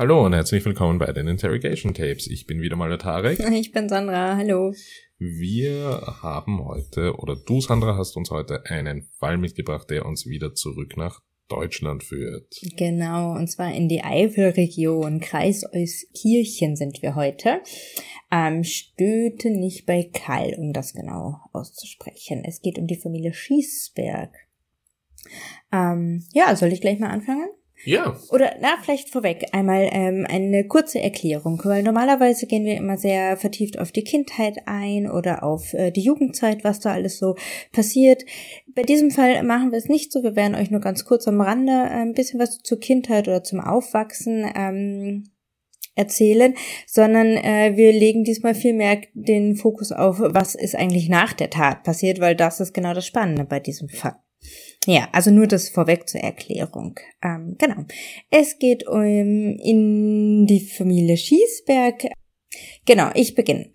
Hallo und herzlich willkommen bei den Interrogation Tapes. Ich bin wieder mal der Tarek. Ich bin Sandra, hallo. Wir haben heute, oder du Sandra hast uns heute einen Fall mitgebracht, der uns wieder zurück nach Deutschland führt. Genau, und zwar in die Eifelregion, Kreis Euskirchen sind wir heute. Ähm, Stöte nicht bei Kall, um das genau auszusprechen. Es geht um die Familie Schießberg. Ähm, ja, soll ich gleich mal anfangen? Ja. Oder, na, vielleicht vorweg einmal ähm, eine kurze Erklärung, weil normalerweise gehen wir immer sehr vertieft auf die Kindheit ein oder auf äh, die Jugendzeit, was da alles so passiert. Bei diesem Fall machen wir es nicht so. Wir werden euch nur ganz kurz am Rande äh, ein bisschen was zur Kindheit oder zum Aufwachsen ähm, erzählen, sondern äh, wir legen diesmal viel mehr den Fokus auf, was ist eigentlich nach der Tat passiert, weil das ist genau das Spannende bei diesem Fall. Ja, also nur das vorweg zur Erklärung. Ähm, genau. Es geht um in die Familie Schießberg. Genau, ich beginne.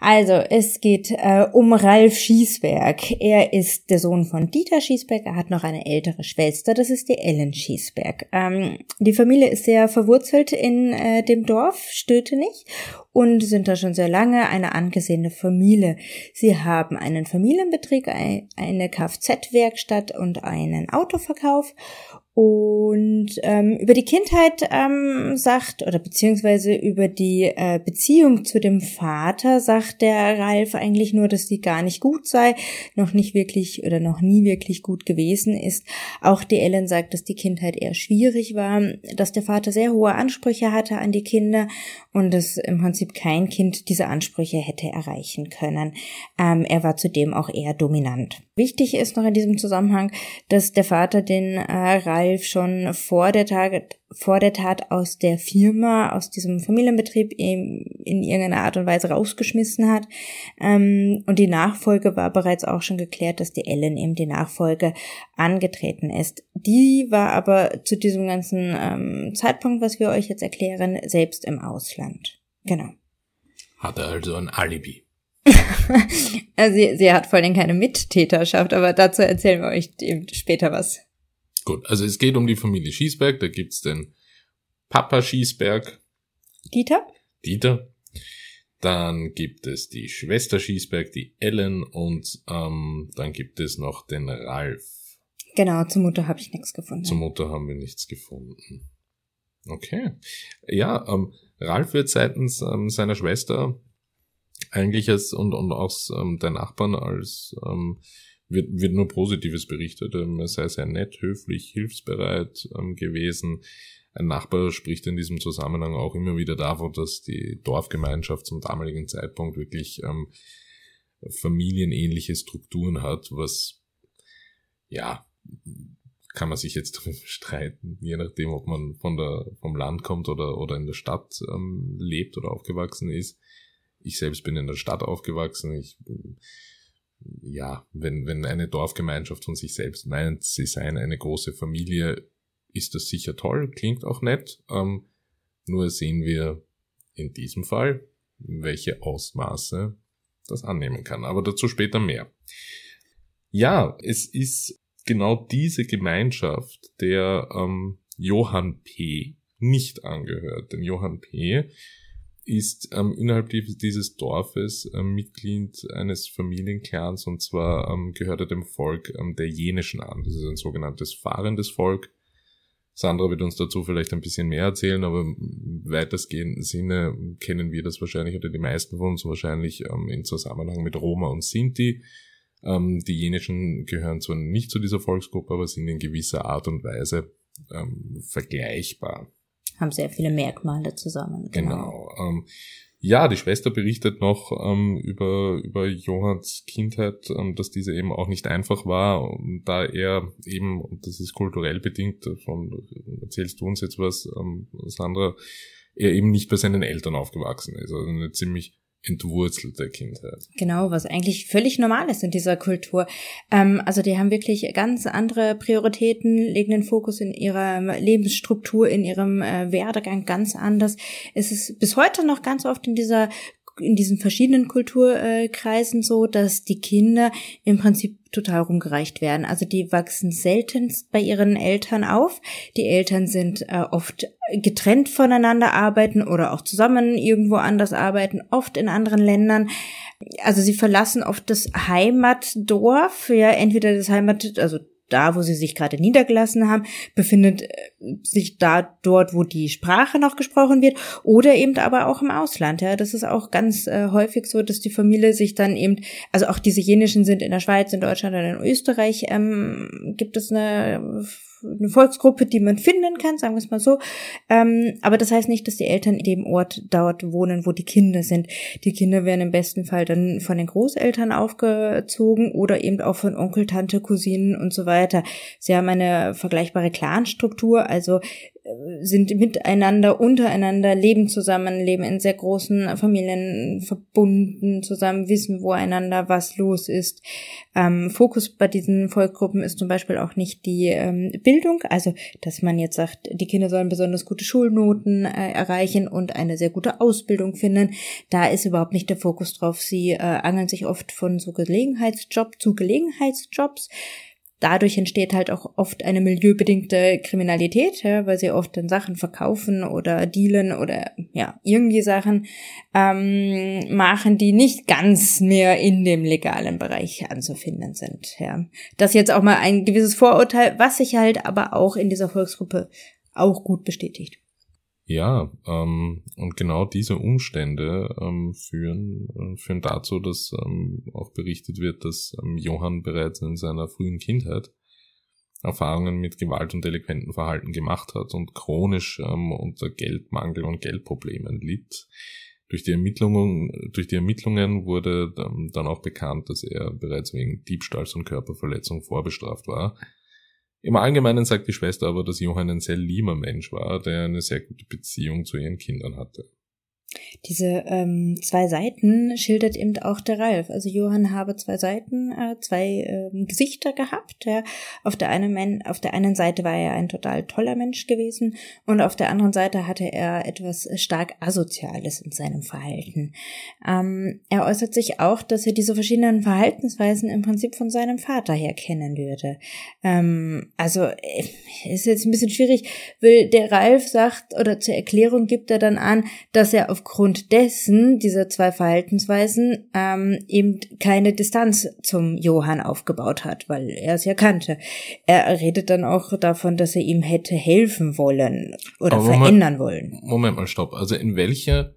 Also, es geht äh, um Ralf Schießberg. Er ist der Sohn von Dieter Schießberg. Er hat noch eine ältere Schwester, das ist die Ellen Schießberg. Ähm, die Familie ist sehr verwurzelt in äh, dem Dorf Stötenich und sind da schon sehr lange eine angesehene Familie. Sie haben einen Familienbetrieb, eine Kfz-Werkstatt und einen Autoverkauf und ähm, über die Kindheit ähm, sagt, oder beziehungsweise über die äh, Beziehung zu dem Vater sagt der Ralf eigentlich nur, dass sie gar nicht gut sei, noch nicht wirklich oder noch nie wirklich gut gewesen ist. Auch die Ellen sagt, dass die Kindheit eher schwierig war, dass der Vater sehr hohe Ansprüche hatte an die Kinder und dass im Prinzip kein Kind diese Ansprüche hätte erreichen können. Ähm, er war zudem auch eher dominant. Wichtig ist noch in diesem Zusammenhang, dass der Vater den äh, Ralf schon vor der, Tat, vor der Tat aus der Firma, aus diesem Familienbetrieb in, in irgendeiner Art und Weise rausgeschmissen hat. Ähm, und die Nachfolge war bereits auch schon geklärt, dass die Ellen eben die Nachfolge angetreten ist. Die war aber zu diesem ganzen ähm, Zeitpunkt, was wir euch jetzt erklären, selbst im Ausland. Genau. Hatte also ein Alibi. Also sie, sie hat vor allem keine Mittäterschaft, aber dazu erzählen wir euch eben später was. Gut, also es geht um die Familie Schießberg, da gibt's den Papa Schießberg. Dieter? Dieter. Dann gibt es die Schwester Schießberg, die Ellen und ähm, dann gibt es noch den Ralf. Genau, zur Mutter habe ich nichts gefunden. Zur Mutter haben wir nichts gefunden. Okay. Ja, ähm, Ralf wird seitens ähm, seiner Schwester eigentlich als und, und aus ähm, der Nachbarn als ähm, wird, wird nur Positives berichtet. Ähm, er sei sehr nett, höflich, hilfsbereit ähm, gewesen. Ein Nachbar spricht in diesem Zusammenhang auch immer wieder davon, dass die Dorfgemeinschaft zum damaligen Zeitpunkt wirklich ähm, familienähnliche Strukturen hat, was ja kann man sich jetzt streiten, je nachdem, ob man von der vom Land kommt oder oder in der Stadt ähm, lebt oder aufgewachsen ist ich selbst bin in der Stadt aufgewachsen. Ich, ja, wenn, wenn eine Dorfgemeinschaft von sich selbst meint, sie seien eine große Familie, ist das sicher toll, klingt auch nett. Ähm, nur sehen wir in diesem Fall, welche Ausmaße das annehmen kann. Aber dazu später mehr. Ja, es ist genau diese Gemeinschaft, der ähm, Johann P. nicht angehört. Denn Johann P ist ähm, innerhalb dieses Dorfes ähm, Mitglied eines Familienclans und zwar ähm, gehört er dem Volk ähm, der Jenischen an. Das ist ein sogenanntes fahrendes Volk. Sandra wird uns dazu vielleicht ein bisschen mehr erzählen, aber im weitestgehenden Sinne kennen wir das wahrscheinlich oder die meisten von uns wahrscheinlich ähm, in Zusammenhang mit Roma und Sinti. Ähm, die Jenischen gehören zwar nicht zu dieser Volksgruppe, aber sind in gewisser Art und Weise ähm, vergleichbar haben sehr viele Merkmale zusammen. Genau. genau ähm, ja, die Schwester berichtet noch ähm, über, über Johanns Kindheit, ähm, dass diese eben auch nicht einfach war, da er eben, und das ist kulturell bedingt, von erzählst du uns jetzt was, ähm, Sandra, er eben nicht bei seinen Eltern aufgewachsen ist. Also eine ziemlich entwurzelte Kindheit. Genau, was eigentlich völlig normal ist in dieser Kultur. Ähm, also die haben wirklich ganz andere Prioritäten, legen den Fokus in ihrer Lebensstruktur, in ihrem äh, Werdegang ganz anders. Es ist bis heute noch ganz oft in dieser in diesen verschiedenen Kulturkreisen so, dass die Kinder im Prinzip total rumgereicht werden. Also die wachsen seltenst bei ihren Eltern auf. Die Eltern sind äh, oft getrennt voneinander arbeiten oder auch zusammen irgendwo anders arbeiten, oft in anderen Ländern. Also sie verlassen oft das Heimatdorf, ja, entweder das Heimat, also da, wo sie sich gerade niedergelassen haben, befindet äh, sich da dort, wo die Sprache noch gesprochen wird, oder eben aber auch im Ausland. Ja, das ist auch ganz äh, häufig so, dass die Familie sich dann eben, also auch diese jenischen sind in der Schweiz, in Deutschland oder in Österreich, ähm, gibt es eine eine Volksgruppe, die man finden kann, sagen wir es mal so. Ähm, aber das heißt nicht, dass die Eltern in dem Ort dort wohnen, wo die Kinder sind. Die Kinder werden im besten Fall dann von den Großeltern aufgezogen oder eben auch von Onkel, Tante, Cousinen und so weiter. Sie haben eine vergleichbare Clanstruktur, also sind miteinander, untereinander, leben zusammen, leben in sehr großen Familien verbunden, zusammen wissen, wo einander was los ist. Ähm, Fokus bei diesen Volksgruppen ist zum Beispiel auch nicht die ähm, Bildung, also dass man jetzt sagt, die Kinder sollen besonders gute Schulnoten äh, erreichen und eine sehr gute Ausbildung finden. Da ist überhaupt nicht der Fokus drauf. Sie äh, angeln sich oft von so Gelegenheitsjob zu Gelegenheitsjobs dadurch entsteht halt auch oft eine milieubedingte Kriminalität, ja, weil sie oft dann Sachen verkaufen oder dealen oder ja, irgendwie Sachen ähm, machen, die nicht ganz mehr in dem legalen Bereich anzufinden sind. Ja. Das jetzt auch mal ein gewisses Vorurteil, was sich halt aber auch in dieser Volksgruppe auch gut bestätigt. Ja, ähm, und genau diese Umstände ähm, führen, äh, führen dazu, dass ähm, auch berichtet wird, dass ähm, Johann bereits in seiner frühen Kindheit Erfahrungen mit Gewalt und delinquenten Verhalten gemacht hat und chronisch ähm, unter Geldmangel und Geldproblemen litt. Durch die Ermittlungen, durch die Ermittlungen wurde ähm, dann auch bekannt, dass er bereits wegen Diebstahls und Körperverletzung vorbestraft war. Im Allgemeinen sagt die Schwester aber, dass Johann ein sehr lieber Mensch war, der eine sehr gute Beziehung zu ihren Kindern hatte. Diese ähm, zwei Seiten schildert eben auch der Ralf. Also Johann habe zwei Seiten, äh, zwei äh, Gesichter gehabt. Ja. Auf, der einen, auf der einen Seite war er ein total toller Mensch gewesen und auf der anderen Seite hatte er etwas stark Asoziales in seinem Verhalten. Ähm, er äußert sich auch, dass er diese verschiedenen Verhaltensweisen im Prinzip von seinem Vater her kennen würde. Ähm, also äh, ist jetzt ein bisschen schwierig, weil der Ralf sagt oder zur Erklärung gibt er dann an, dass er aufgrund dessen, dieser zwei Verhaltensweisen, ähm, eben keine Distanz zum Johann aufgebaut hat, weil er es ja kannte. Er redet dann auch davon, dass er ihm hätte helfen wollen oder Aber verändern wollen. Moment mal, stopp. Also in welcher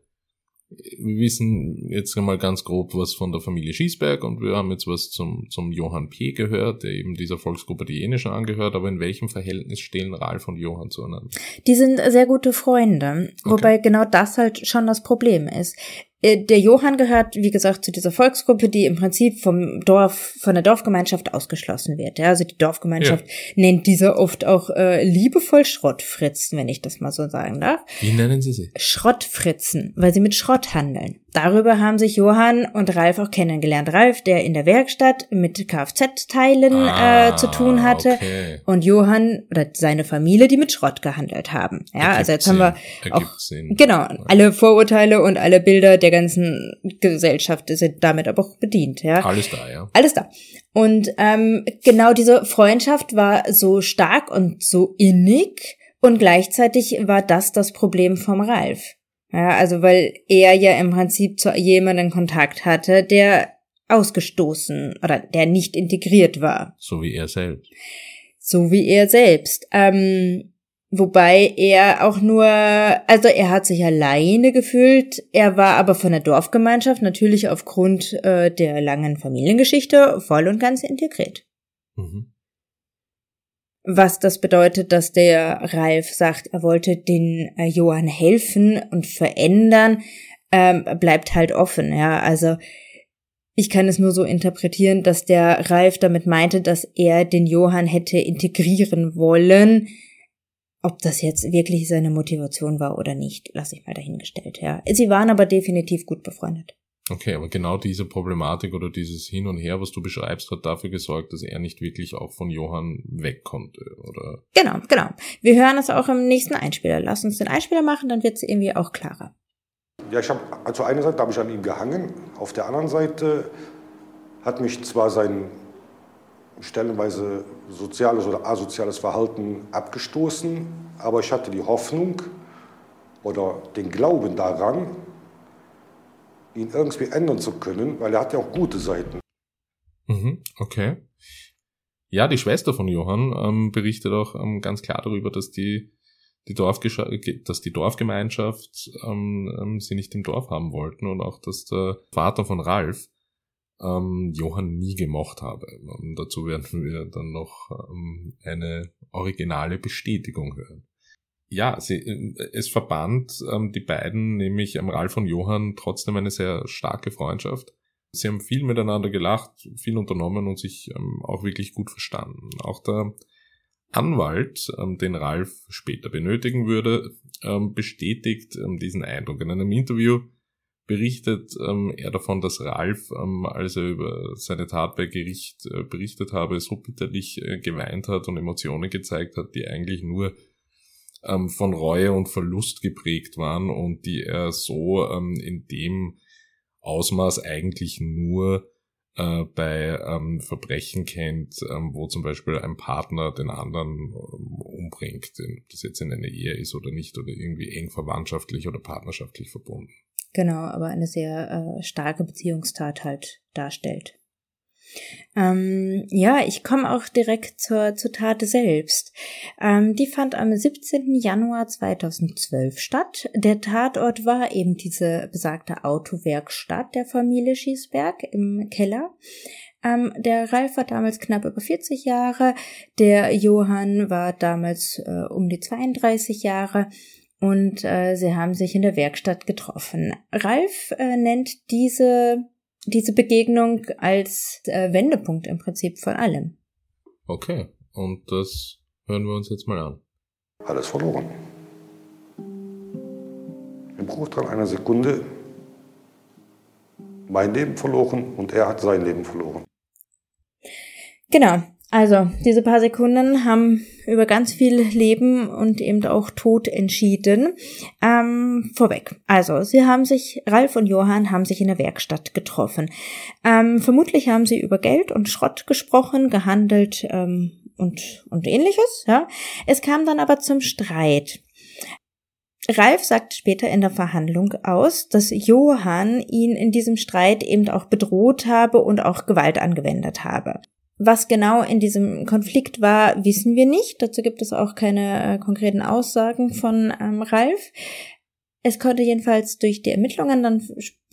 wir wissen jetzt einmal ganz grob was von der Familie Schießberg und wir haben jetzt was zum, zum Johann P. gehört, der eben dieser Volksgruppe die Jenische angehört, aber in welchem Verhältnis stehen Ralf und Johann zueinander? Die sind sehr gute Freunde, okay. wobei genau das halt schon das Problem ist. Äh, der Johann gehört, wie gesagt, zu dieser Volksgruppe, die im Prinzip vom Dorf, von der Dorfgemeinschaft ausgeschlossen wird. Ja, also die Dorfgemeinschaft ja. nennt diese oft auch äh, liebevoll Schrottfritzen, wenn ich das mal so sagen darf. Wie nennen sie sie? Schrottfritzen, weil sie mit Schrott handeln. Darüber haben sich Johann und Ralf auch kennengelernt. Ralf, der in der Werkstatt mit Kfz-Teilen ah, äh, zu tun hatte, okay. und Johann oder seine Familie, die mit Schrott gehandelt haben. Ja, also jetzt Sinn. haben wir auch genau alle Vorurteile und alle Bilder der ganzen Gesellschaft sind damit aber auch bedient. Ja, alles da, ja. Alles da. Und ähm, genau diese Freundschaft war so stark und so innig und gleichzeitig war das das Problem vom Ralf. Ja, also weil er ja im Prinzip zu jemandem Kontakt hatte, der ausgestoßen oder der nicht integriert war. So wie er selbst. So wie er selbst. Ähm, wobei er auch nur, also er hat sich alleine gefühlt, er war aber von der Dorfgemeinschaft natürlich aufgrund äh, der langen Familiengeschichte voll und ganz integriert. Mhm. Was das bedeutet, dass der Ralf sagt, er wollte den äh, Johann helfen und verändern, ähm, bleibt halt offen, ja. Also ich kann es nur so interpretieren, dass der Ralf damit meinte, dass er den Johann hätte integrieren wollen. Ob das jetzt wirklich seine Motivation war oder nicht, lasse ich mal dahingestellt, ja. Sie waren aber definitiv gut befreundet. Okay, aber genau diese Problematik oder dieses Hin und Her, was du beschreibst, hat dafür gesorgt, dass er nicht wirklich auch von Johann weg konnte, oder? Genau, genau. Wir hören es auch im nächsten Einspieler. Lass uns den Einspieler machen, dann wird es irgendwie auch klarer. Ja, ich habe, also eine Seite habe ich an ihm gehangen, auf der anderen Seite hat mich zwar sein stellenweise soziales oder asoziales Verhalten abgestoßen, aber ich hatte die Hoffnung oder den Glauben daran, ihn irgendwie ändern zu können, weil er hat ja auch gute Seiten. Mhm, okay. Ja, die Schwester von Johann ähm, berichtet auch ähm, ganz klar darüber, dass die, die, dass die Dorfgemeinschaft ähm, ähm, sie nicht im Dorf haben wollten und auch, dass der Vater von Ralf ähm, Johann nie gemocht habe. Und dazu werden wir dann noch ähm, eine originale Bestätigung hören. Ja, sie, äh, es verband ähm, die beiden, nämlich ähm, Ralf und Johann, trotzdem eine sehr starke Freundschaft. Sie haben viel miteinander gelacht, viel unternommen und sich ähm, auch wirklich gut verstanden. Auch der Anwalt, ähm, den Ralf später benötigen würde, ähm, bestätigt ähm, diesen Eindruck. In einem Interview berichtet ähm, er davon, dass Ralf, als er über seine Tat bei Gericht äh, berichtet habe, so bitterlich äh, geweint hat und Emotionen gezeigt hat, die eigentlich nur ähm, von Reue und Verlust geprägt waren und die er so ähm, in dem Ausmaß eigentlich nur äh, bei ähm, Verbrechen kennt, ähm, wo zum Beispiel ein Partner den anderen ähm, umbringt, ob das jetzt in einer Ehe ist oder nicht oder irgendwie eng verwandtschaftlich oder partnerschaftlich verbunden. Genau, aber eine sehr äh, starke Beziehungstat halt darstellt. Ähm, ja, ich komme auch direkt zur, zur Tat selbst. Ähm, die fand am 17. Januar 2012 statt. Der Tatort war eben diese besagte Autowerkstatt der Familie Schießberg im Keller. Ähm, der Ralf war damals knapp über 40 Jahre, der Johann war damals äh, um die 32 Jahre und äh, sie haben sich in der Werkstatt getroffen. Ralf äh, nennt diese diese Begegnung als äh, Wendepunkt im Prinzip von allem. Okay, und das hören wir uns jetzt mal an. Alles verloren. Im Bruchteil einer Sekunde mein Leben verloren und er hat sein Leben verloren. Genau, also, diese paar Sekunden haben über ganz viel Leben und eben auch Tod entschieden. Ähm, vorweg. Also, sie haben sich, Ralf und Johann haben sich in der Werkstatt getroffen. Ähm, vermutlich haben sie über Geld und Schrott gesprochen, gehandelt ähm, und, und ähnliches. Ja. Es kam dann aber zum Streit. Ralf sagt später in der Verhandlung aus, dass Johann ihn in diesem Streit eben auch bedroht habe und auch Gewalt angewendet habe. Was genau in diesem Konflikt war, wissen wir nicht. Dazu gibt es auch keine äh, konkreten Aussagen von ähm, Ralf. Es konnte jedenfalls durch die Ermittlungen dann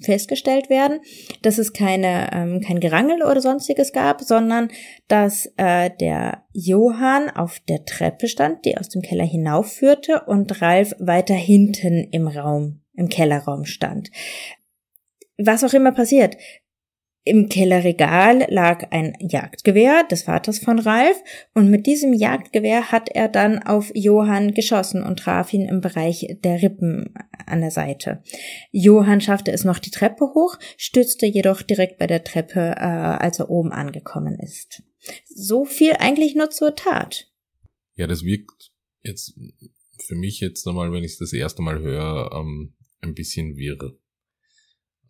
festgestellt werden, dass es keine ähm, kein Gerangel oder sonstiges gab, sondern dass äh, der Johann auf der Treppe stand, die aus dem Keller hinaufführte, und Ralf weiter hinten im Raum, im Kellerraum stand. Was auch immer passiert, im Kellerregal lag ein Jagdgewehr des Vaters von Ralf und mit diesem Jagdgewehr hat er dann auf Johann geschossen und traf ihn im Bereich der Rippen an der Seite. Johann schaffte es noch die Treppe hoch, stürzte jedoch direkt bei der Treppe, äh, als er oben angekommen ist. So viel eigentlich nur zur Tat. Ja, das wirkt jetzt für mich jetzt nochmal, wenn ich es das erste Mal höre, ähm, ein bisschen wirr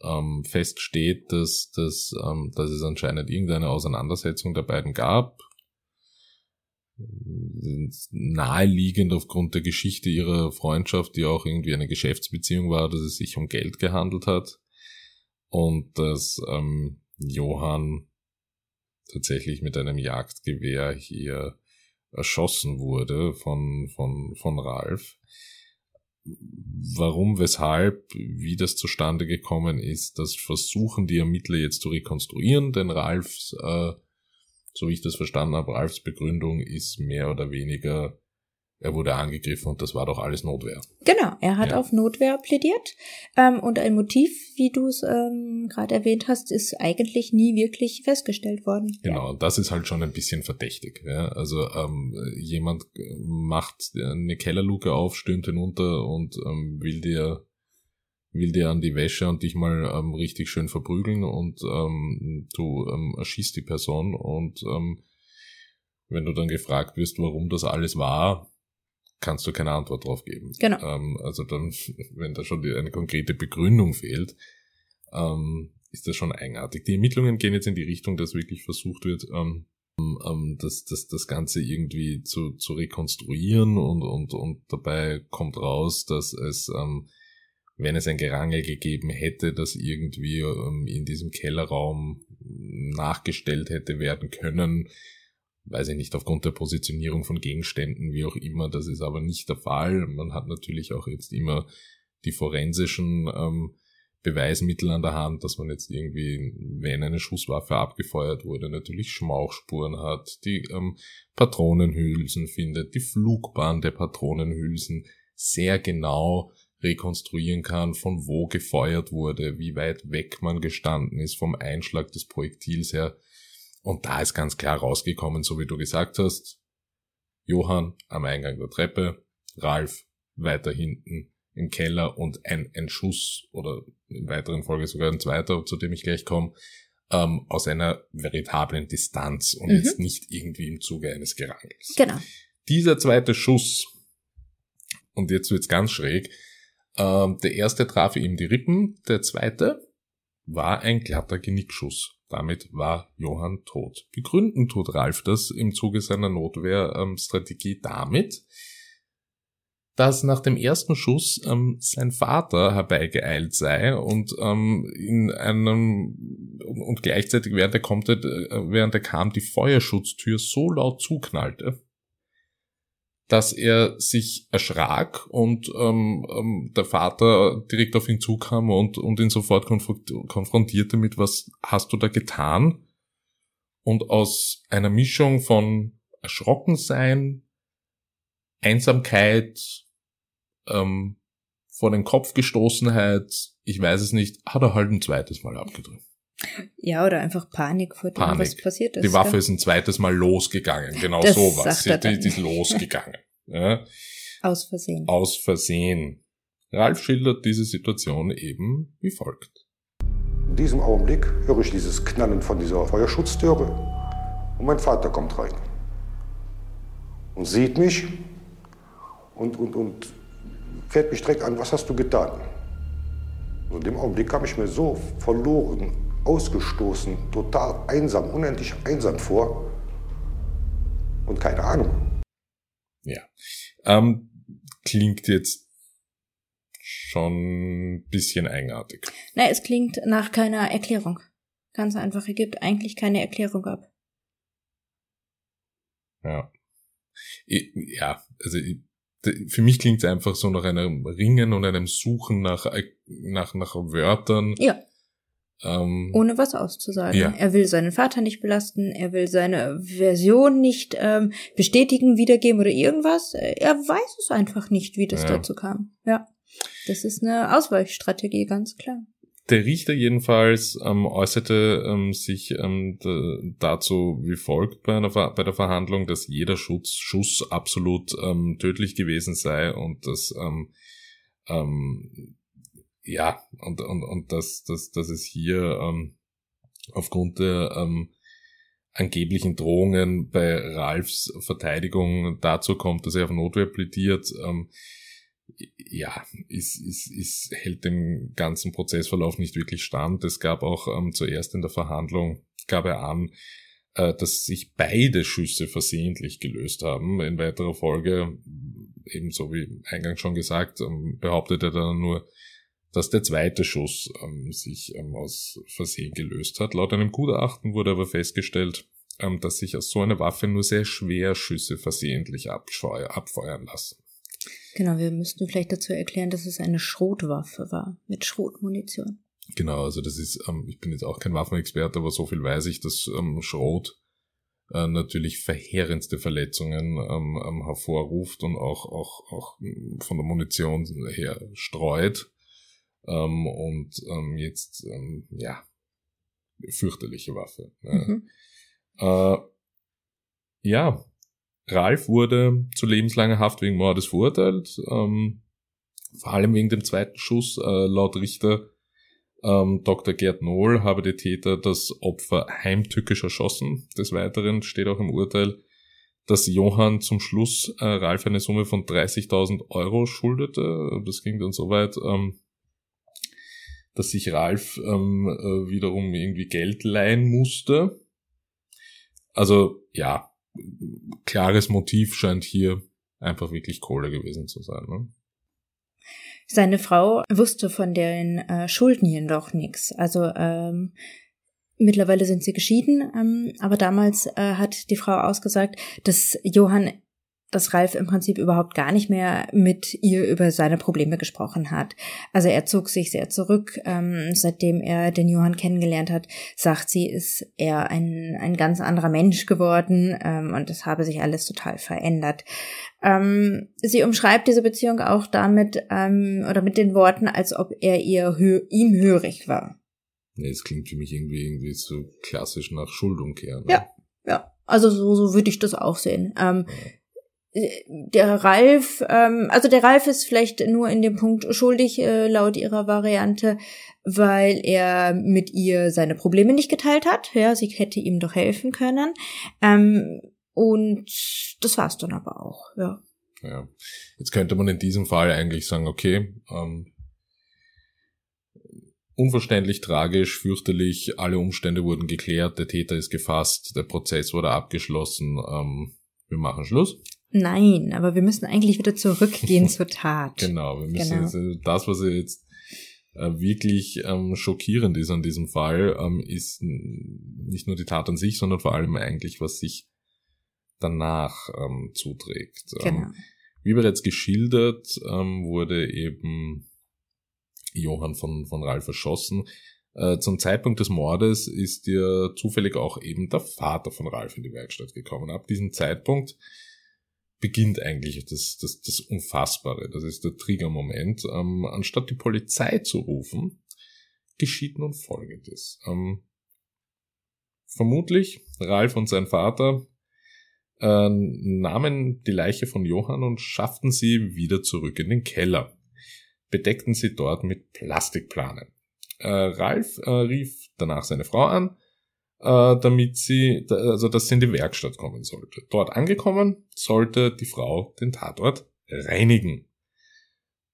ähm, feststeht, dass, dass, ähm, dass es anscheinend irgendeine Auseinandersetzung der beiden gab. Naheliegend aufgrund der Geschichte ihrer Freundschaft, die auch irgendwie eine Geschäftsbeziehung war, dass es sich um Geld gehandelt hat. Und dass ähm, Johann tatsächlich mit einem Jagdgewehr hier erschossen wurde von, von, von Ralf warum, weshalb, wie das zustande gekommen ist, das versuchen die Ermittler jetzt zu rekonstruieren, denn Ralfs, äh, so wie ich das verstanden habe, Ralfs Begründung ist mehr oder weniger er wurde angegriffen und das war doch alles Notwehr. Genau, er hat ja. auf Notwehr plädiert. Ähm, und ein Motiv, wie du es ähm, gerade erwähnt hast, ist eigentlich nie wirklich festgestellt worden. Genau, ja. das ist halt schon ein bisschen verdächtig. Ja? Also ähm, jemand macht eine Kellerluke auf, stürmt hinunter und ähm, will dir will dir an die Wäsche und dich mal ähm, richtig schön verprügeln und ähm, du ähm, erschießt die Person und ähm, wenn du dann gefragt wirst, warum das alles war, kannst du keine Antwort drauf geben. Genau. Ähm, also dann, wenn da schon die, eine konkrete Begründung fehlt, ähm, ist das schon eigenartig. Die Ermittlungen gehen jetzt in die Richtung, dass wirklich versucht wird, ähm, ähm, das, das, das Ganze irgendwie zu, zu rekonstruieren und, und, und dabei kommt raus, dass es, ähm, wenn es ein Gerangel gegeben hätte, das irgendwie ähm, in diesem Kellerraum nachgestellt hätte werden können, weiß ich nicht, aufgrund der Positionierung von Gegenständen, wie auch immer, das ist aber nicht der Fall. Man hat natürlich auch jetzt immer die forensischen ähm, Beweismittel an der Hand, dass man jetzt irgendwie, wenn eine Schusswaffe abgefeuert wurde, natürlich Schmauchspuren hat, die ähm, Patronenhülsen findet, die Flugbahn der Patronenhülsen sehr genau rekonstruieren kann, von wo gefeuert wurde, wie weit weg man gestanden ist vom Einschlag des Projektils her. Und da ist ganz klar rausgekommen, so wie du gesagt hast, Johann am Eingang der Treppe, Ralf weiter hinten im Keller und ein, ein Schuss oder in weiteren Folge sogar ein zweiter, zu dem ich gleich komme, ähm, aus einer veritablen Distanz und mhm. jetzt nicht irgendwie im Zuge eines Gerangels. Genau. Dieser zweite Schuss, und jetzt wird's ganz schräg, ähm, der erste traf ihm die Rippen, der zweite war ein glatter Genickschuss. Damit war Johann tot. Begründen tut Ralf das im Zuge seiner Notwehrstrategie damit, dass nach dem ersten Schuss ähm, sein Vater herbeigeeilt sei und ähm, in einem und gleichzeitig während er kommt, äh, während er kam, die Feuerschutztür so laut zuknallte, dass er sich erschrak und ähm, ähm, der Vater direkt auf ihn zukam und, und ihn sofort konfrontierte mit, was hast du da getan? Und aus einer Mischung von Erschrockensein, Einsamkeit, ähm, vor den Kopf gestoßenheit, ich weiß es nicht, hat er halt ein zweites Mal abgedrückt. Ja, oder einfach Panik vor dem, Panik. was passiert ist. Die Waffe ja. ist ein zweites Mal losgegangen, genau das sowas. Sie, die, die ist losgegangen. ja. Aus Versehen. Aus Versehen. Ralf schildert diese Situation eben wie folgt. In diesem Augenblick höre ich dieses Knallen von dieser Feuerschutztüre und mein Vater kommt rein und sieht mich und, und, und fährt mich direkt an, was hast du getan? Und in dem Augenblick kam ich mir so verloren, ausgestoßen, total einsam, unendlich einsam vor und keine Ahnung. Ja, ähm, klingt jetzt schon ein bisschen eigenartig. Na, es klingt nach keiner Erklärung. Ganz einfach, er gibt eigentlich keine Erklärung ab. Ja. Ich, ja, also ich, für mich klingt es einfach so nach einem Ringen und einem Suchen nach, nach, nach Wörtern. Ja. Ähm, Ohne was auszusagen. Ja. Er will seinen Vater nicht belasten, er will seine Version nicht ähm, bestätigen, wiedergeben oder irgendwas. Er weiß es einfach nicht, wie das ja. dazu kam. Ja. Das ist eine Ausweichstrategie, ganz klar. Der Richter jedenfalls ähm, äußerte ähm, sich ähm, dazu wie folgt bei, einer, bei der Verhandlung, dass jeder Schuss, Schuss absolut ähm, tödlich gewesen sei und dass ähm, ähm, ja und und und dass dass dass es hier ähm, aufgrund der ähm, angeblichen Drohungen bei Ralfs Verteidigung dazu kommt, dass er auf Notwehr plädiert. Ähm, ja, ist, ist, ist, hält dem ganzen Prozessverlauf nicht wirklich stand. Es gab auch ähm, zuerst in der Verhandlung, gab er an, äh, dass sich beide Schüsse versehentlich gelöst haben. In weiterer Folge, ebenso wie eingangs schon gesagt, ähm, behauptet er dann nur, dass der zweite Schuss ähm, sich ähm, aus Versehen gelöst hat. Laut einem Gutachten wurde aber festgestellt, ähm, dass sich aus so einer Waffe nur sehr schwer Schüsse versehentlich abfeuern lassen. Genau, wir müssten vielleicht dazu erklären, dass es eine Schrotwaffe war mit Schrotmunition. Genau, also das ist, ähm, ich bin jetzt auch kein Waffenexperte, aber so viel weiß ich, dass ähm, Schrot äh, natürlich verheerendste Verletzungen ähm, hervorruft und auch, auch, auch von der Munition her streut. Ähm, und ähm, jetzt, ähm, ja, fürchterliche Waffe. Mhm. Äh, ja, Ralf wurde zu lebenslanger Haft wegen Mordes verurteilt, ähm, vor allem wegen dem zweiten Schuss. Äh, laut Richter ähm, Dr. Gerd Nohl habe der Täter das Opfer heimtückisch erschossen. Des Weiteren steht auch im Urteil, dass Johann zum Schluss äh, Ralf eine Summe von 30.000 Euro schuldete. Das ging dann so weit, ähm, dass sich Ralf ähm, äh, wiederum irgendwie Geld leihen musste. Also ja, klares Motiv scheint hier einfach wirklich Kohle gewesen zu sein. Ne? Seine Frau wusste von den äh, Schulden jedoch nichts. Also ähm, mittlerweile sind sie geschieden, ähm, aber damals äh, hat die Frau ausgesagt, dass Johann dass Ralf im Prinzip überhaupt gar nicht mehr mit ihr über seine Probleme gesprochen hat. Also er zog sich sehr zurück. Ähm, seitdem er den Johann kennengelernt hat, sagt sie, ist er ein, ein ganz anderer Mensch geworden ähm, und es habe sich alles total verändert. Ähm, sie umschreibt diese Beziehung auch damit ähm, oder mit den Worten, als ob er ihr ihm hörig war. Nee, es klingt für mich irgendwie irgendwie so klassisch nach Schuldumkehr. Ne? Ja, ja. Also so, so würde ich das auch sehen. Ähm, ja der Ralf, ähm, also der Ralf ist vielleicht nur in dem Punkt schuldig, äh, laut ihrer Variante, weil er mit ihr seine Probleme nicht geteilt hat. Ja, sie hätte ihm doch helfen können. Ähm, und das war's dann aber auch, ja. Ja. Jetzt könnte man in diesem Fall eigentlich sagen, okay, ähm, unverständlich, tragisch, fürchterlich, alle Umstände wurden geklärt, der Täter ist gefasst, der Prozess wurde abgeschlossen, ähm, wir machen Schluss. Nein, aber wir müssen eigentlich wieder zurückgehen zur Tat. Genau, wir müssen genau. Jetzt, äh, das, was jetzt äh, wirklich ähm, schockierend ist an diesem Fall, ähm, ist nicht nur die Tat an sich, sondern vor allem eigentlich, was sich danach ähm, zuträgt. Ähm, genau. wie bereits geschildert, ähm, wurde eben Johann von, von Ralf erschossen. Äh, zum Zeitpunkt des Mordes ist ja zufällig auch eben der Vater von Ralf in die Werkstatt gekommen. Ab diesem Zeitpunkt beginnt eigentlich das, das, das Unfassbare. Das ist der Triggermoment. Ähm, anstatt die Polizei zu rufen, geschieht nun Folgendes. Ähm, vermutlich Ralf und sein Vater äh, nahmen die Leiche von Johann und schafften sie wieder zurück in den Keller, bedeckten sie dort mit Plastikplanen. Äh, Ralf äh, rief danach seine Frau an, äh, damit sie, also dass sie in die Werkstatt kommen sollte. Dort angekommen, sollte die Frau den Tatort reinigen.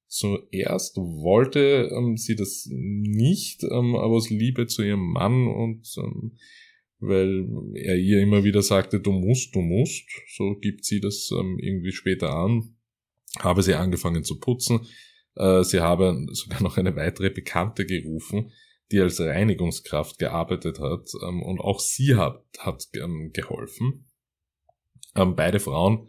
Zuerst wollte ähm, sie das nicht, ähm, aber aus Liebe zu ihrem Mann und ähm, weil er ihr immer wieder sagte, du musst, du musst, so gibt sie das ähm, irgendwie später an, habe sie angefangen zu putzen. Äh, sie habe sogar noch eine weitere Bekannte gerufen, die als Reinigungskraft gearbeitet hat ähm, und auch sie hat, hat ähm, geholfen. Ähm, beide Frauen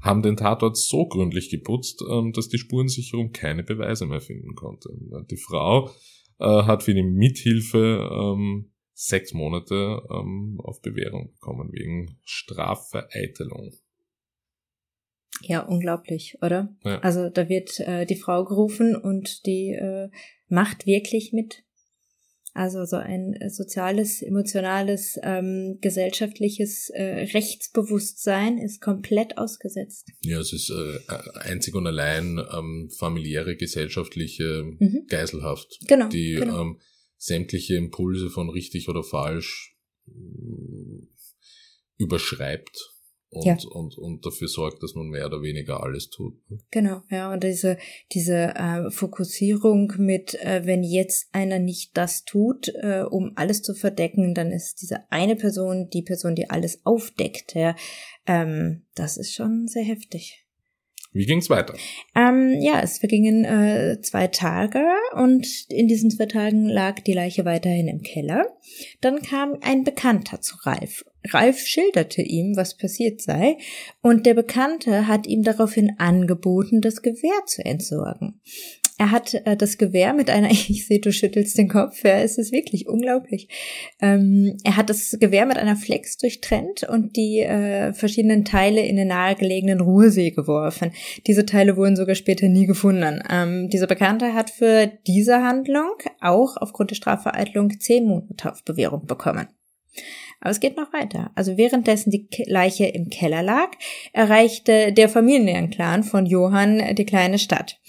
haben den Tatort so gründlich geputzt, ähm, dass die Spurensicherung keine Beweise mehr finden konnte. Die Frau äh, hat für die Mithilfe ähm, sechs Monate ähm, auf Bewährung bekommen wegen Strafvereitelung. Ja, unglaublich, oder? Ja. Also da wird äh, die Frau gerufen und die äh, macht wirklich mit. Also so ein äh, soziales, emotionales, ähm, gesellschaftliches äh, Rechtsbewusstsein ist komplett ausgesetzt. Ja, es ist äh, einzig und allein ähm, familiäre, gesellschaftliche mhm. Geiselhaft, genau, die genau. Ähm, sämtliche Impulse von richtig oder falsch äh, überschreibt und, ja. und, und dafür sorgt, dass man mehr oder weniger alles tut. Ne? Genau, ja, und diese, diese äh, Fokussierung mit, äh, wenn jetzt einer nicht das tut, äh, um alles zu verdecken, dann ist diese eine Person die Person, die alles aufdeckt, ja, ähm, das ist schon sehr heftig. Wie ging's weiter? Ähm, ja, es vergingen äh, zwei Tage und in diesen zwei Tagen lag die Leiche weiterhin im Keller. Dann kam ein Bekannter zu Ralf. Ralf schilderte ihm, was passiert sei, und der Bekannte hat ihm daraufhin angeboten, das Gewehr zu entsorgen. Er hat äh, das Gewehr mit einer, ich sehe, du schüttelst den Kopf, ja, es ist wirklich unglaublich. Ähm, er hat das Gewehr mit einer Flex durchtrennt und die äh, verschiedenen Teile in den nahegelegenen Ruhrsee geworfen. Diese Teile wurden sogar später nie gefunden. Ähm, dieser Bekannte hat für diese Handlung auch aufgrund der Strafvereitlung zehn Monate auf Bewährung bekommen. Aber es geht noch weiter. Also währenddessen die Leiche im Keller lag, erreichte der Familienclan von Johann die kleine Stadt.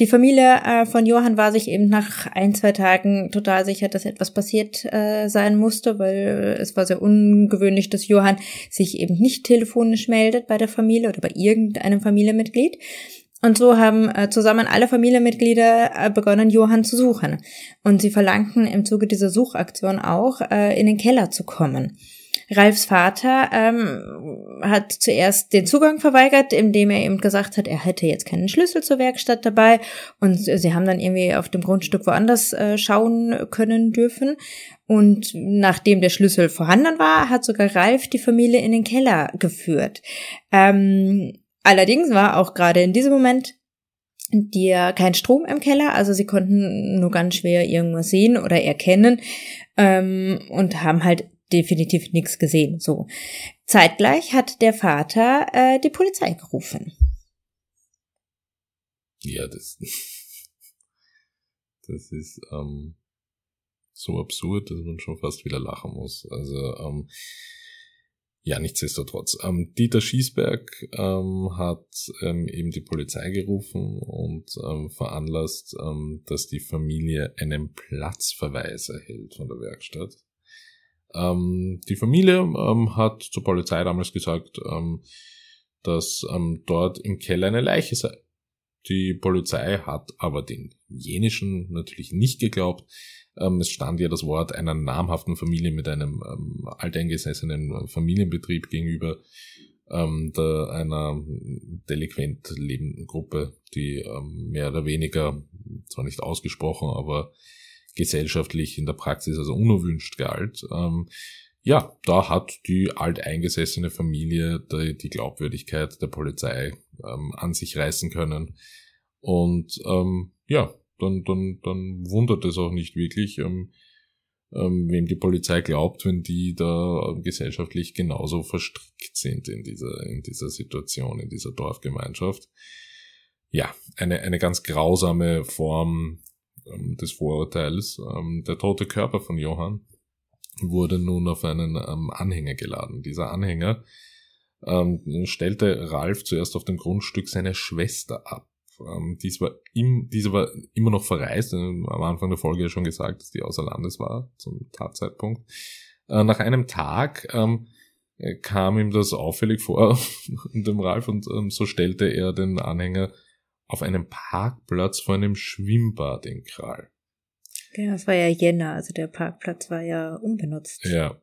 Die Familie äh, von Johann war sich eben nach ein, zwei Tagen total sicher, dass etwas passiert äh, sein musste, weil es war sehr ungewöhnlich, dass Johann sich eben nicht telefonisch meldet bei der Familie oder bei irgendeinem Familienmitglied. Und so haben äh, zusammen alle Familienmitglieder äh, begonnen, Johann zu suchen. Und sie verlangten im Zuge dieser Suchaktion auch, äh, in den Keller zu kommen. Ralfs Vater ähm, hat zuerst den Zugang verweigert, indem er eben gesagt hat, er hätte jetzt keinen Schlüssel zur Werkstatt dabei und sie haben dann irgendwie auf dem Grundstück woanders äh, schauen können dürfen. Und nachdem der Schlüssel vorhanden war, hat sogar Ralf die Familie in den Keller geführt. Ähm, allerdings war auch gerade in diesem Moment dir kein Strom im Keller, also sie konnten nur ganz schwer irgendwas sehen oder erkennen ähm, und haben halt definitiv nichts gesehen. So. Zeitgleich hat der Vater äh, die Polizei gerufen. Ja, das, das ist ähm, so absurd, dass man schon fast wieder lachen muss. Also ähm, ja, nichtsdestotrotz. Ähm, Dieter Schießberg ähm, hat ähm, eben die Polizei gerufen und ähm, veranlasst, ähm, dass die Familie einen Platzverweis erhält von der Werkstatt. Ähm, die Familie ähm, hat zur Polizei damals gesagt, ähm, dass ähm, dort im Keller eine Leiche sei. Die Polizei hat aber den jenischen natürlich nicht geglaubt. Ähm, es stand ja das Wort einer namhaften Familie mit einem ähm, alteingesessenen Familienbetrieb gegenüber der, einer delinquent lebenden Gruppe, die mehr oder weniger, zwar nicht ausgesprochen, aber gesellschaftlich in der Praxis also unerwünscht galt. Ähm, ja, da hat die alteingesessene Familie die, die Glaubwürdigkeit der Polizei ähm, an sich reißen können. Und ähm, ja, dann, dann, dann wundert es auch nicht wirklich, ähm, ähm, wem die Polizei glaubt, wenn die da gesellschaftlich genauso verstrickt sind in dieser, in dieser Situation, in dieser Dorfgemeinschaft. Ja, eine, eine ganz grausame Form ähm, des Vorurteils. Ähm, der tote Körper von Johann wurde nun auf einen ähm, Anhänger geladen. Dieser Anhänger ähm, stellte Ralf zuerst auf dem Grundstück seine Schwester ab. Ähm, dies war im, diese war immer noch verreist. Am Anfang der Folge ja schon gesagt, dass die außer Landes war zum Tatzeitpunkt. Äh, nach einem Tag ähm, kam ihm das auffällig vor, dem Ralf, und ähm, so stellte er den Anhänger auf einem Parkplatz vor einem Schwimmbad in Kral. Ja, das war ja Jänner, also der Parkplatz war ja unbenutzt. Ja.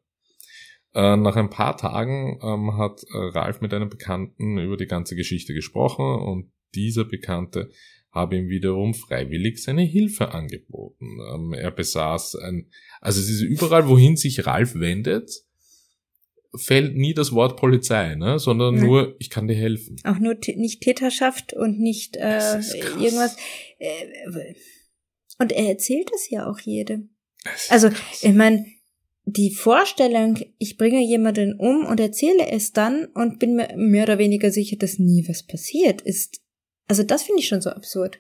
Äh, nach ein paar Tagen ähm, hat äh, Ralf mit einem Bekannten über die ganze Geschichte gesprochen und dieser Bekannte habe ihm wiederum freiwillig seine Hilfe angeboten. Ähm, er besaß ein, also es ist überall, wohin sich Ralf wendet, fällt nie das Wort Polizei, ne? sondern Nein. nur, ich kann dir helfen. Auch nur nicht Täterschaft und nicht äh, irgendwas. Äh, und er erzählt es ja auch jedem. Also, krass. ich meine, die Vorstellung, ich bringe jemanden um und erzähle es dann und bin mir mehr oder weniger sicher, dass nie was passiert, ist, also das finde ich schon so absurd.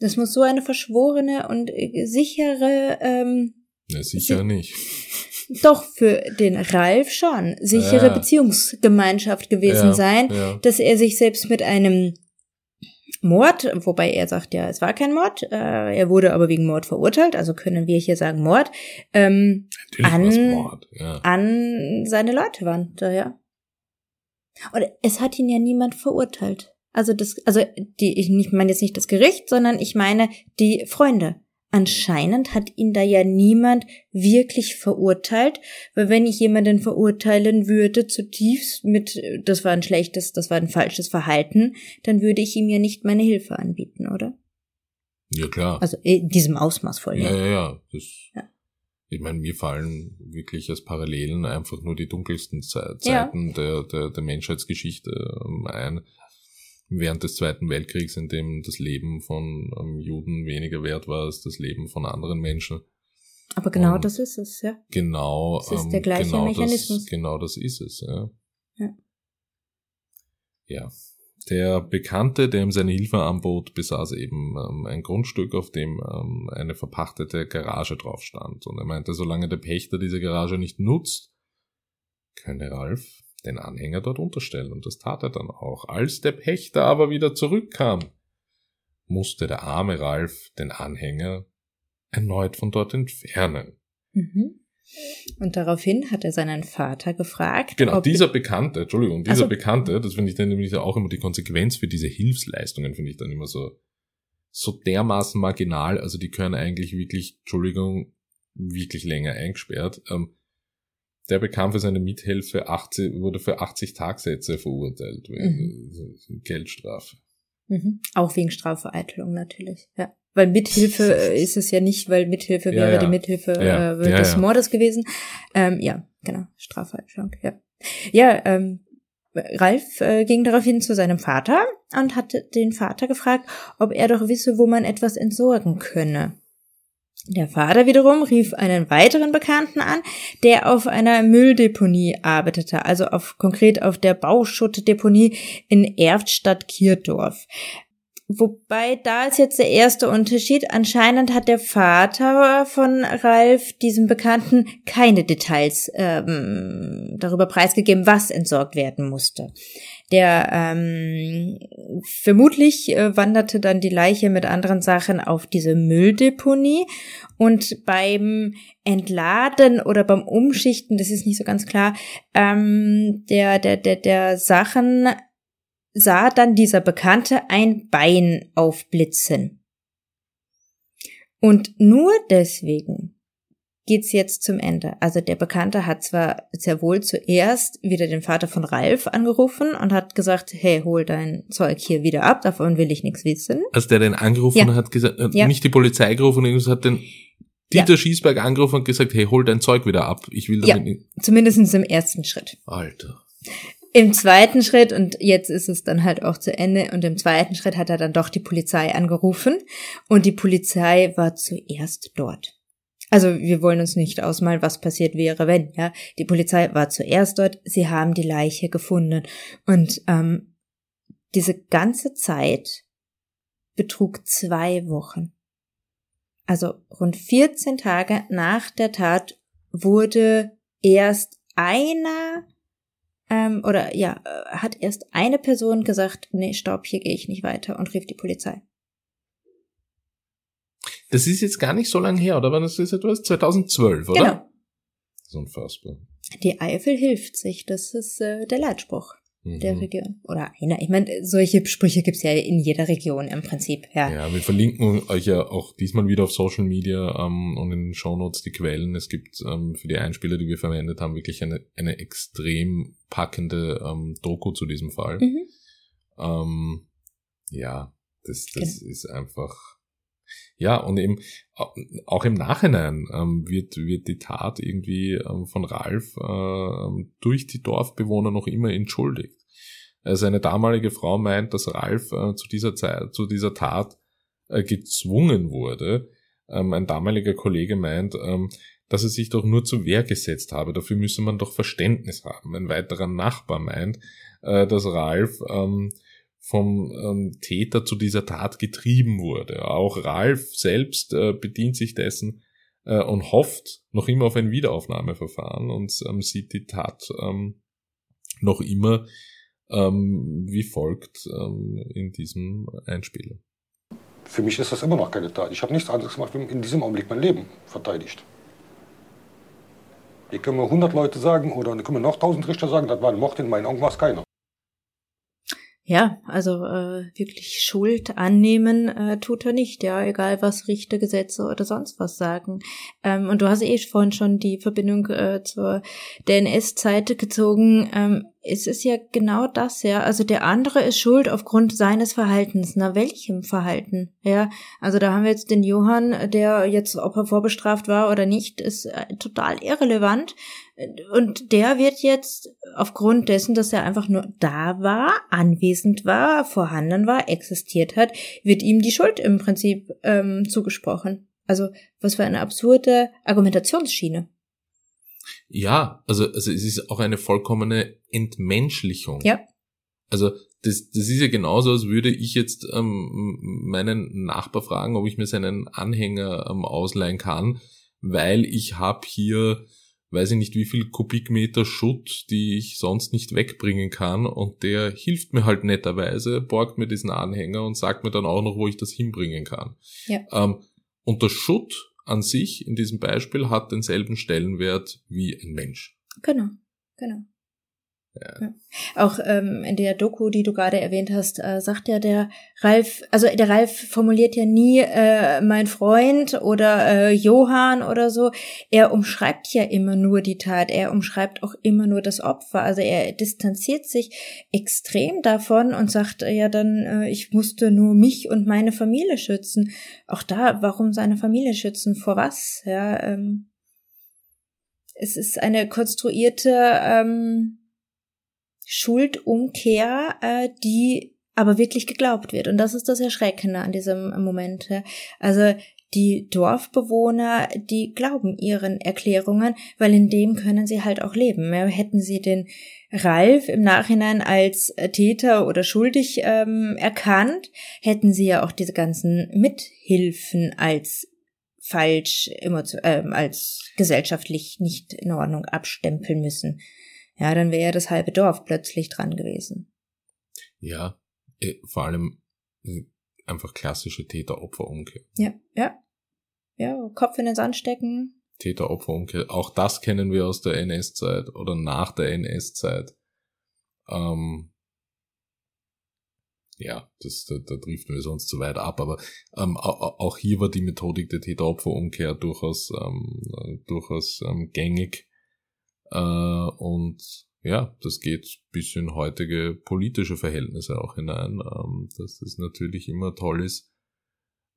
Das muss so eine verschworene und äh, sichere ähm, ja, sicher nicht. Doch, für den Ralf schon. Sichere ja. Beziehungsgemeinschaft gewesen ja, sein, ja. dass er sich selbst mit einem Mord, wobei er sagt ja, es war kein Mord, äh, er wurde aber wegen Mord verurteilt, also können wir hier sagen Mord, ähm, an, Mord, an seine Leute waren, ja. Und es hat ihn ja niemand verurteilt. Also das, also die, ich meine jetzt nicht das Gericht, sondern ich meine die Freunde. Anscheinend hat ihn da ja niemand wirklich verurteilt, weil wenn ich jemanden verurteilen würde zutiefst mit, das war ein schlechtes, das war ein falsches Verhalten, dann würde ich ihm ja nicht meine Hilfe anbieten, oder? Ja, klar. Also in diesem Ausmaß voll. Ja, ja, ja. Das, ja. Ich meine, mir fallen wirklich als Parallelen einfach nur die dunkelsten Zeiten ja. der, der, der Menschheitsgeschichte ähm, ein während des Zweiten Weltkriegs, in dem das Leben von ähm, Juden weniger wert war als das Leben von anderen Menschen. Aber genau Und das ist es, ja. Genau. Das ist ähm, der gleiche genau Mechanismus. Das, genau das ist es, ja. Ja. Ja. Der Bekannte, der ihm seine Hilfe anbot, besaß eben ähm, ein Grundstück, auf dem ähm, eine verpachtete Garage drauf stand. Und er meinte, solange der Pächter diese Garage nicht nutzt, könne Ralf den Anhänger dort unterstellen. Und das tat er dann auch. Als der Pächter aber wieder zurückkam, musste der arme Ralf den Anhänger erneut von dort entfernen. Mhm. Und daraufhin hat er seinen Vater gefragt. Genau, dieser Bekannte, Entschuldigung, dieser also, Bekannte, das finde ich dann nämlich auch immer die Konsequenz für diese Hilfsleistungen, finde ich dann immer so, so dermaßen marginal, also die können eigentlich wirklich, Entschuldigung, wirklich länger eingesperrt. Ähm, der bekam für seine Mithilfe 80, wurde für 80 Tagsätze verurteilt, mhm. Geldstrafe. Mhm. Auch wegen Strafvereitelung natürlich, ja. Weil Mithilfe äh, ist es ja nicht, weil Mithilfe wäre ja, die Mithilfe ja. äh, des Mordes gewesen. Ähm, ja, genau, Strafvereitelung, ja. Ja, ähm, Ralf äh, ging daraufhin zu seinem Vater und hat den Vater gefragt, ob er doch wisse, wo man etwas entsorgen könne. Der Vater wiederum rief einen weiteren Bekannten an, der auf einer Mülldeponie arbeitete, also auf konkret auf der Bauschuttdeponie in Erftstadt-Kierdorf. Wobei da ist jetzt der erste Unterschied. Anscheinend hat der Vater von Ralf diesem Bekannten keine Details ähm, darüber preisgegeben, was entsorgt werden musste. Der ähm, vermutlich äh, wanderte dann die Leiche mit anderen Sachen auf diese Mülldeponie und beim Entladen oder beim Umschichten, das ist nicht so ganz klar, ähm, der der der der Sachen sah dann dieser Bekannte ein Bein aufblitzen. Und nur deswegen geht's jetzt zum Ende. Also der Bekannte hat zwar sehr wohl zuerst wieder den Vater von Ralf angerufen und hat gesagt, hey, hol dein Zeug hier wieder ab, davon will ich nichts wissen. Als der den angerufen ja. hat, gesagt, äh, ja. nicht die Polizei gerufen, sondern hat den Dieter ja. Schießberg angerufen und gesagt, hey, hol dein Zeug wieder ab. Ich will damit ja, nicht. Zumindest im ersten Schritt. Alter. Im zweiten Schritt, und jetzt ist es dann halt auch zu Ende, und im zweiten Schritt hat er dann doch die Polizei angerufen und die Polizei war zuerst dort. Also wir wollen uns nicht ausmalen, was passiert wäre, wenn, ja. Die Polizei war zuerst dort, sie haben die Leiche gefunden. Und ähm, diese ganze Zeit betrug zwei Wochen. Also rund 14 Tage nach der Tat wurde erst einer ähm, oder ja, äh, hat erst eine Person gesagt, nee, stopp, hier gehe ich nicht weiter und rief die Polizei. Das ist jetzt gar nicht so lange her, oder? Ist das etwas? 2012, oder? Genau. Das ist unfassbar. Die Eifel hilft sich, das ist äh, der Leitspruch mhm. der Region. Oder einer. Ich meine, solche Sprüche gibt's ja in jeder Region im Prinzip. Ja. ja, wir verlinken euch ja auch diesmal wieder auf Social Media ähm, und in den Shownotes die Quellen. Es gibt ähm, für die Einspieler, die wir verwendet haben, wirklich eine, eine extrem packende ähm, Doku zu diesem Fall. Mhm. Ähm, ja, das, das genau. ist einfach ja, und eben auch im Nachhinein ähm, wird, wird die Tat irgendwie ähm, von Ralf äh, durch die Dorfbewohner noch immer entschuldigt. Also eine damalige Frau meint, dass Ralf äh, zu dieser Zeit, zu dieser Tat äh, gezwungen wurde. Ähm, ein damaliger Kollege meint, ähm, dass er sich doch nur zur Wehr gesetzt habe. Dafür müsse man doch Verständnis haben. Ein weiterer Nachbar meint, äh, dass Ralf ähm, vom ähm, Täter zu dieser Tat getrieben wurde. Auch Ralf selbst äh, bedient sich dessen äh, und hofft noch immer auf ein Wiederaufnahmeverfahren und ähm, sieht die Tat ähm, noch immer ähm, wie folgt ähm, in diesem Einspieler. Für mich ist das immer noch keine Tat. Ich habe nichts anderes gemacht, wie in diesem Augenblick mein Leben verteidigt. Hier können mir 100 Leute sagen oder können mir noch 1000 Richter sagen, das war ein Mord, in meinen Augen war es keiner. Ja, also äh, wirklich Schuld annehmen äh, tut er nicht, ja, egal was Richter, Gesetze oder sonst was sagen. Ähm, und du hast eh vorhin schon die Verbindung äh, zur DNS-Zeit gezogen. Ähm, es ist ja genau das, ja. Also der andere ist schuld aufgrund seines Verhaltens. Na, welchem Verhalten? Ja, also da haben wir jetzt den Johann, der jetzt, ob er vorbestraft war oder nicht, ist äh, total irrelevant. Und der wird jetzt aufgrund dessen, dass er einfach nur da war, anwesend war, vorhanden war, existiert hat, wird ihm die Schuld im Prinzip ähm, zugesprochen. Also was für eine absurde Argumentationsschiene. Ja, also, also es ist auch eine vollkommene Entmenschlichung. Ja. Also das, das ist ja genauso, als würde ich jetzt ähm, meinen Nachbar fragen, ob ich mir seinen Anhänger ähm, ausleihen kann, weil ich habe hier weiß ich nicht wie viel Kubikmeter Schutt, die ich sonst nicht wegbringen kann und der hilft mir halt netterweise, borgt mir diesen Anhänger und sagt mir dann auch noch, wo ich das hinbringen kann. Ja. Ähm, und der Schutt an sich in diesem Beispiel hat denselben Stellenwert wie ein Mensch. Genau, genau. Ja. Auch ähm, in der Doku, die du gerade erwähnt hast, äh, sagt ja der Ralf, also der Ralf formuliert ja nie äh, mein Freund oder äh, Johann oder so. Er umschreibt ja immer nur die Tat. Er umschreibt auch immer nur das Opfer. Also er distanziert sich extrem davon und sagt äh, ja dann, äh, ich musste nur mich und meine Familie schützen. Auch da, warum seine Familie schützen? Vor was? Ja. Ähm, es ist eine konstruierte ähm, Schuldumkehr, äh, die aber wirklich geglaubt wird. Und das ist das Erschreckende an diesem Moment. Also die Dorfbewohner, die glauben ihren Erklärungen, weil in dem können sie halt auch leben. Hätten sie den Ralf im Nachhinein als Täter oder schuldig ähm, erkannt, hätten sie ja auch diese ganzen Mithilfen als falsch, äh, als gesellschaftlich nicht in Ordnung abstempeln müssen ja, dann wäre ja das halbe Dorf plötzlich dran gewesen. Ja, äh, vor allem äh, einfach klassische Täter-Opfer-Umkehr. Ja, ja. Ja, Kopf in den Sand stecken. Täter-Opfer-Umkehr. Auch das kennen wir aus der NS-Zeit oder nach der NS-Zeit. Ähm, ja, das, da, da driften wir sonst zu weit ab, aber ähm, auch hier war die Methodik der Täter-Opfer-Umkehr durchaus, ähm, durchaus ähm, gängig äh, und ja, das geht bis in heutige politische Verhältnisse auch hinein, ähm, dass es natürlich immer toll ist,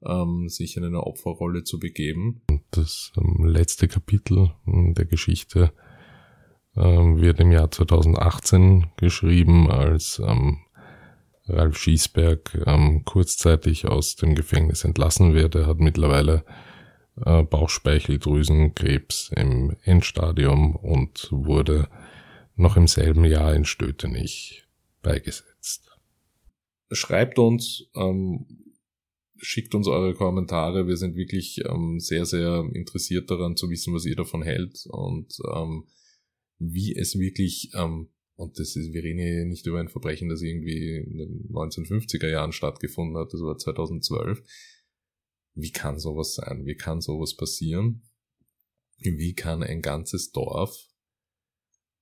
ähm, sich in eine Opferrolle zu begeben. Das ähm, letzte Kapitel der Geschichte wird im Jahr 2018 geschrieben, als Ralf Schießberg kurzzeitig aus dem Gefängnis entlassen wird. Er hat mittlerweile äh, Bauchspeicheldrüsenkrebs im Endstadium und wurde noch im selben Jahr in Stötenich beigesetzt. Schreibt uns, ähm, schickt uns eure Kommentare. Wir sind wirklich ähm, sehr, sehr interessiert daran zu wissen, was ihr davon hält und ähm, wie es wirklich, ähm, und das ist, wir reden hier nicht über ein Verbrechen, das irgendwie in den 1950er Jahren stattgefunden hat, das war 2012, wie kann sowas sein? Wie kann sowas passieren? Wie kann ein ganzes Dorf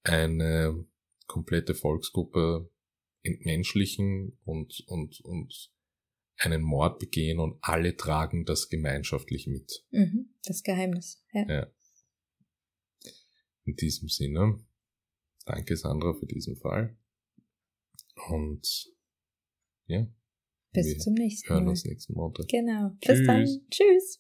eine komplette Volksgruppe entmenschlichen und, und, und einen Mord begehen und alle tragen das gemeinschaftlich mit. Mhm, das Geheimnis. Ja. ja. In diesem Sinne, danke Sandra für diesen Fall. Und ja, bis Wir zum nächsten hören Mal. uns nächsten Montag. Genau. Tschüss. Bis dann. Tschüss.